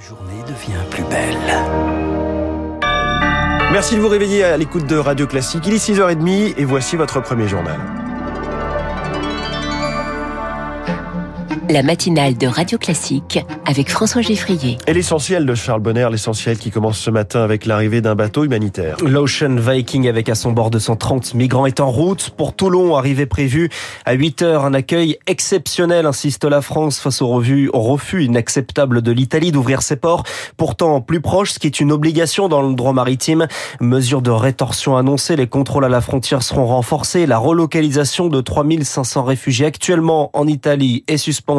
journée devient plus belle. Merci de vous réveiller à l'écoute de Radio Classique. Il est 6h30 et voici votre premier journal. La matinale de Radio Classique avec François Geffrier. Et l'essentiel de Charles Bonner, l'essentiel qui commence ce matin avec l'arrivée d'un bateau humanitaire. L'Ocean Viking avec à son bord 230 migrants est en route pour Toulon, arrivée prévue à 8 heures. Un accueil exceptionnel, insiste la France, face au, refus, au refus inacceptable de l'Italie d'ouvrir ses ports. Pourtant plus proche, ce qui est une obligation dans le droit maritime. Mesure de rétorsion annoncée, les contrôles à la frontière seront renforcés. La relocalisation de 3500 réfugiés actuellement en Italie est suspendue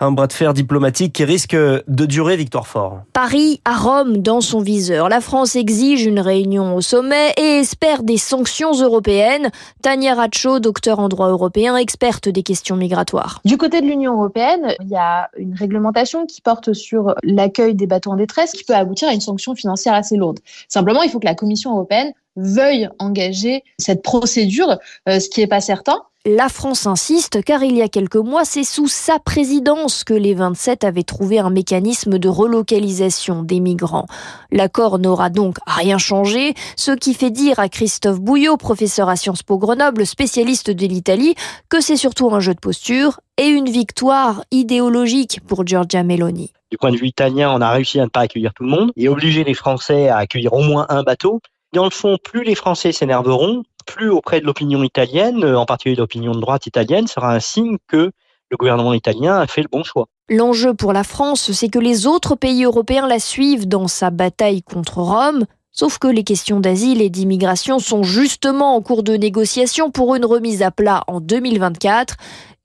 un bras de fer diplomatique qui risque de durer, Victoire Fort. Paris à Rome dans son viseur. La France exige une réunion au sommet et espère des sanctions européennes. Tania Racho, docteur en droit européen, experte des questions migratoires. Du côté de l'Union européenne, il y a une réglementation qui porte sur l'accueil des bateaux en détresse qui peut aboutir à une sanction financière assez lourde. Simplement, il faut que la Commission européenne veuille engager cette procédure, euh, ce qui n'est pas certain. La France insiste car il y a quelques mois, c'est sous sa présidence que les 27 avaient trouvé un mécanisme de relocalisation des migrants. L'accord n'aura donc rien changé, ce qui fait dire à Christophe Bouillot, professeur à Sciences Po Grenoble, spécialiste de l'Italie, que c'est surtout un jeu de posture et une victoire idéologique pour Giorgia Meloni. Du point de vue italien, on a réussi à ne pas accueillir tout le monde et obliger les Français à accueillir au moins un bateau. Dans le fond, plus les Français s'énerveront, plus auprès de l'opinion italienne, en particulier l'opinion de droite italienne, sera un signe que le gouvernement italien a fait le bon choix. L'enjeu pour la France, c'est que les autres pays européens la suivent dans sa bataille contre Rome. Sauf que les questions d'asile et d'immigration sont justement en cours de négociation pour une remise à plat en 2024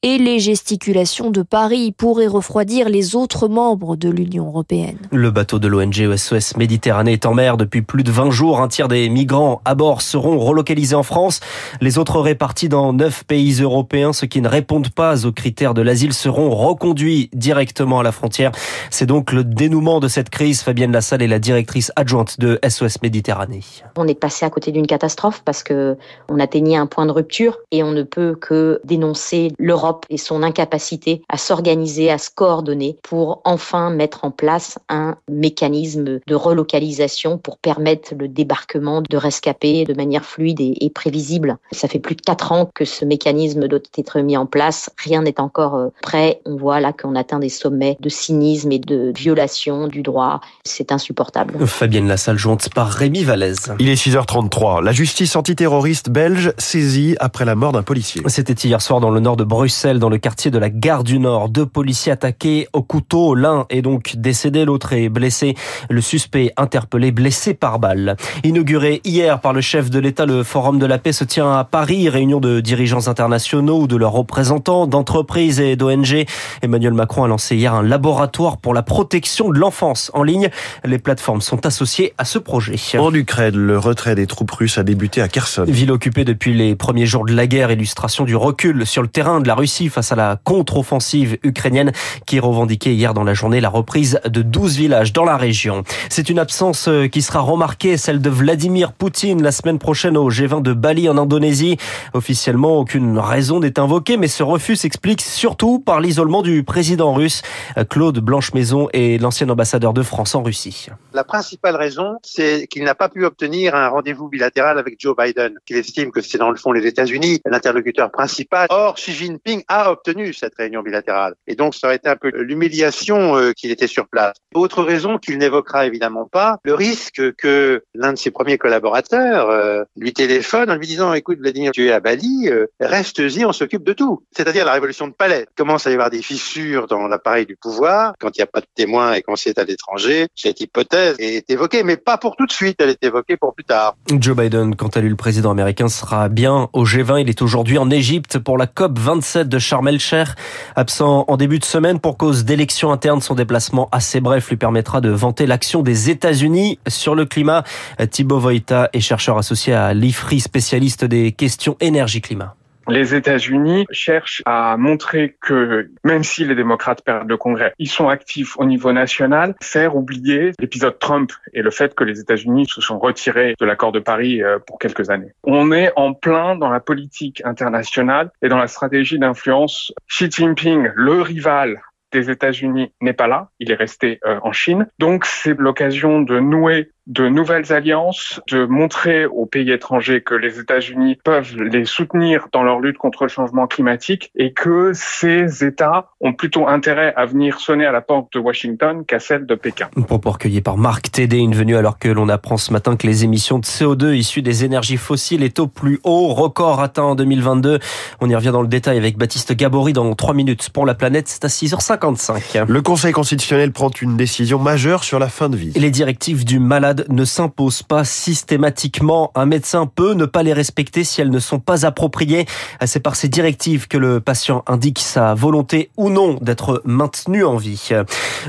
et les gesticulations de Paris pourraient refroidir les autres membres de l'Union européenne. Le bateau de l'ONG SOS Méditerranée est en mer depuis plus de 20 jours. Un tiers des migrants à bord seront relocalisés en France. Les autres répartis dans neuf pays européens, ceux qui ne répondent pas aux critères de l'asile, seront reconduits directement à la frontière. C'est donc le dénouement de cette crise. Fabienne Lassalle est la directrice adjointe de SOS Méditerranée. On est passé à côté d'une catastrophe parce que on atteignait un point de rupture et on ne peut que dénoncer l'Europe et son incapacité à s'organiser, à se coordonner pour enfin mettre en place un mécanisme de relocalisation pour permettre le débarquement de rescapés de manière fluide et, prévisible. Ça fait plus de quatre ans que ce mécanisme doit être mis en place. Rien n'est encore euh, prêt. On voit là qu'on atteint des sommets de cynisme et de violation du droit. C'est insupportable. Fabienne Lassalle, jointe par Rémi Vallès. Il est 6h33. La justice antiterroriste belge saisie après la mort d'un policier. C'était hier soir dans le nord de Bruxelles dans le quartier de la Gare du Nord. Deux policiers attaqués au couteau. L'un est donc décédé, l'autre est blessé. Le suspect interpellé, blessé par balle. Inauguré hier par le chef de l'État, le Forum de la paix se tient à Paris. Réunion de dirigeants internationaux ou de leurs représentants, d'entreprises et d'ONG. Emmanuel Macron a lancé hier un laboratoire pour la protection de l'enfance en ligne. Les plateformes sont associées à ce projet. En Ukraine, le retrait des troupes russes a débuté à Kherson. Ville occupée depuis les premiers jours de la guerre, illustration du recul sur le terrain de la Russie face à la contre-offensive ukrainienne qui revendiquait hier dans la journée la reprise de 12 villages dans la région. C'est une absence euh, qui sera remarquée, celle de Vladimir Poutine la semaine prochaine au G20 de Bali en Indonésie. Officiellement, aucune raison n'est invoquée, mais ce refus s'explique surtout par l'isolement du président russe. Claude Blanche-Maison est l'ancien ambassadeur de France en Russie. La principale raison, c'est qu'il n'a pas pu obtenir un rendez-vous bilatéral avec Joe Biden, qu'il estime que c'est dans le fond les États-Unis l'interlocuteur principal. Or, Xi Jinping a obtenu cette réunion bilatérale. Et donc, ça aurait été un peu l'humiliation euh, qu'il était sur place. Autre raison qu'il n'évoquera évidemment pas, le risque que l'un de ses premiers collaborateurs euh, lui téléphone en lui disant, écoute Vladimir, tu es à Bali, euh, reste-y, on s'occupe de tout. C'est-à-dire la révolution de palais. Commence à y avoir des fissures dans l'appareil du pouvoir. Quand il n'y a pas de témoins et qu'on c'est à l'étranger, cette hypothèse est évoquée, mais pas pour tout de suite, elle est évoquée pour plus tard. Joe Biden, quant à lui, le président américain, sera bien au G20. Il est aujourd'hui en Égypte pour la COP 27 de Sharm el-Sheikh. Absent en début de semaine pour cause d'élections internes, son déplacement assez bref lui permettra de vanter l'action des États-Unis sur le climat. Thibaut Voïta est chercheur associé à l'IFRI, spécialiste des questions énergie-climat les États-Unis cherchent à montrer que même si les démocrates perdent le Congrès, ils sont actifs au niveau national, faire oublier l'épisode Trump et le fait que les États-Unis se sont retirés de l'accord de Paris euh, pour quelques années. On est en plein dans la politique internationale et dans la stratégie d'influence. Xi Jinping, le rival des États-Unis n'est pas là, il est resté euh, en Chine. Donc c'est l'occasion de nouer de nouvelles alliances, de montrer aux pays étrangers que les États-Unis peuvent les soutenir dans leur lutte contre le changement climatique et que ces États ont plutôt intérêt à venir sonner à la porte de Washington qu'à celle de Pékin. Propos recueilli par Marc Tédé, une venue alors que l'on apprend ce matin que les émissions de CO2 issues des énergies fossiles est au plus haut, record atteint en 2022. On y revient dans le détail avec Baptiste Gabory dans 3 minutes pour la planète, c'est à 6h55. Le Conseil constitutionnel prend une décision majeure sur la fin de vie. Les directives du malade ne s'imposent pas systématiquement. Un médecin peut ne pas les respecter si elles ne sont pas appropriées. C'est par ces directives que le patient indique sa volonté ou non d'être maintenu en vie.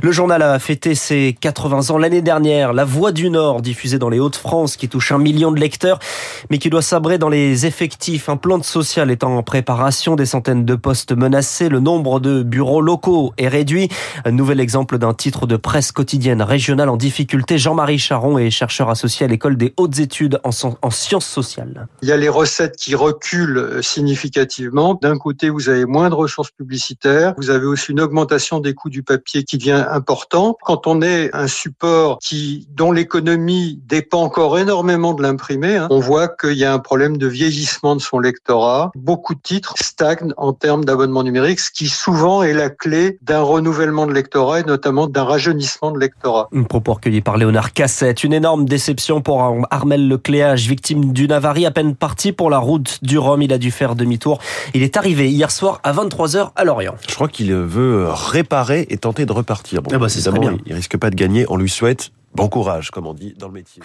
Le journal a fêté ses 80 ans l'année dernière. La Voix du Nord, diffusée dans les Hauts-de-France, qui touche un million de lecteurs, mais qui doit sabrer dans les effectifs. Un plan de social est en préparation, des centaines de postes menacés, le nombre de bureaux locaux est réduit. Un nouvel exemple d'un titre de presse quotidienne régionale en difficulté. Jean-Marie Charon est chercheur associé à l'école des hautes études en, en sciences sociales. Il y a les recettes qui reculent euh, significativement. D'un côté, vous avez moins de ressources publicitaires. Vous avez aussi une augmentation des coûts du papier qui devient important. Quand on est un support qui, dont l'économie dépend encore énormément de l'imprimé, hein, on voit qu'il y a un problème de vieillissement de son lectorat. Beaucoup de titres stagnent en termes d'abonnement numérique, ce qui souvent est la clé d'un renouvellement de lectorat et notamment d'un rajeunissement de lectorat. Un propos recueilli par Léonard Cassette. Une énorme déception pour Armel Lecléage, victime d'une avarie à peine partie pour la route du Rhum. Il a dû faire demi-tour. Il est arrivé hier soir à 23h à Lorient. Je crois qu'il veut réparer et tenter de repartir. Bon, ah bah, bien. il risque pas de gagner. On lui souhaite bon courage, comme on dit dans le métier.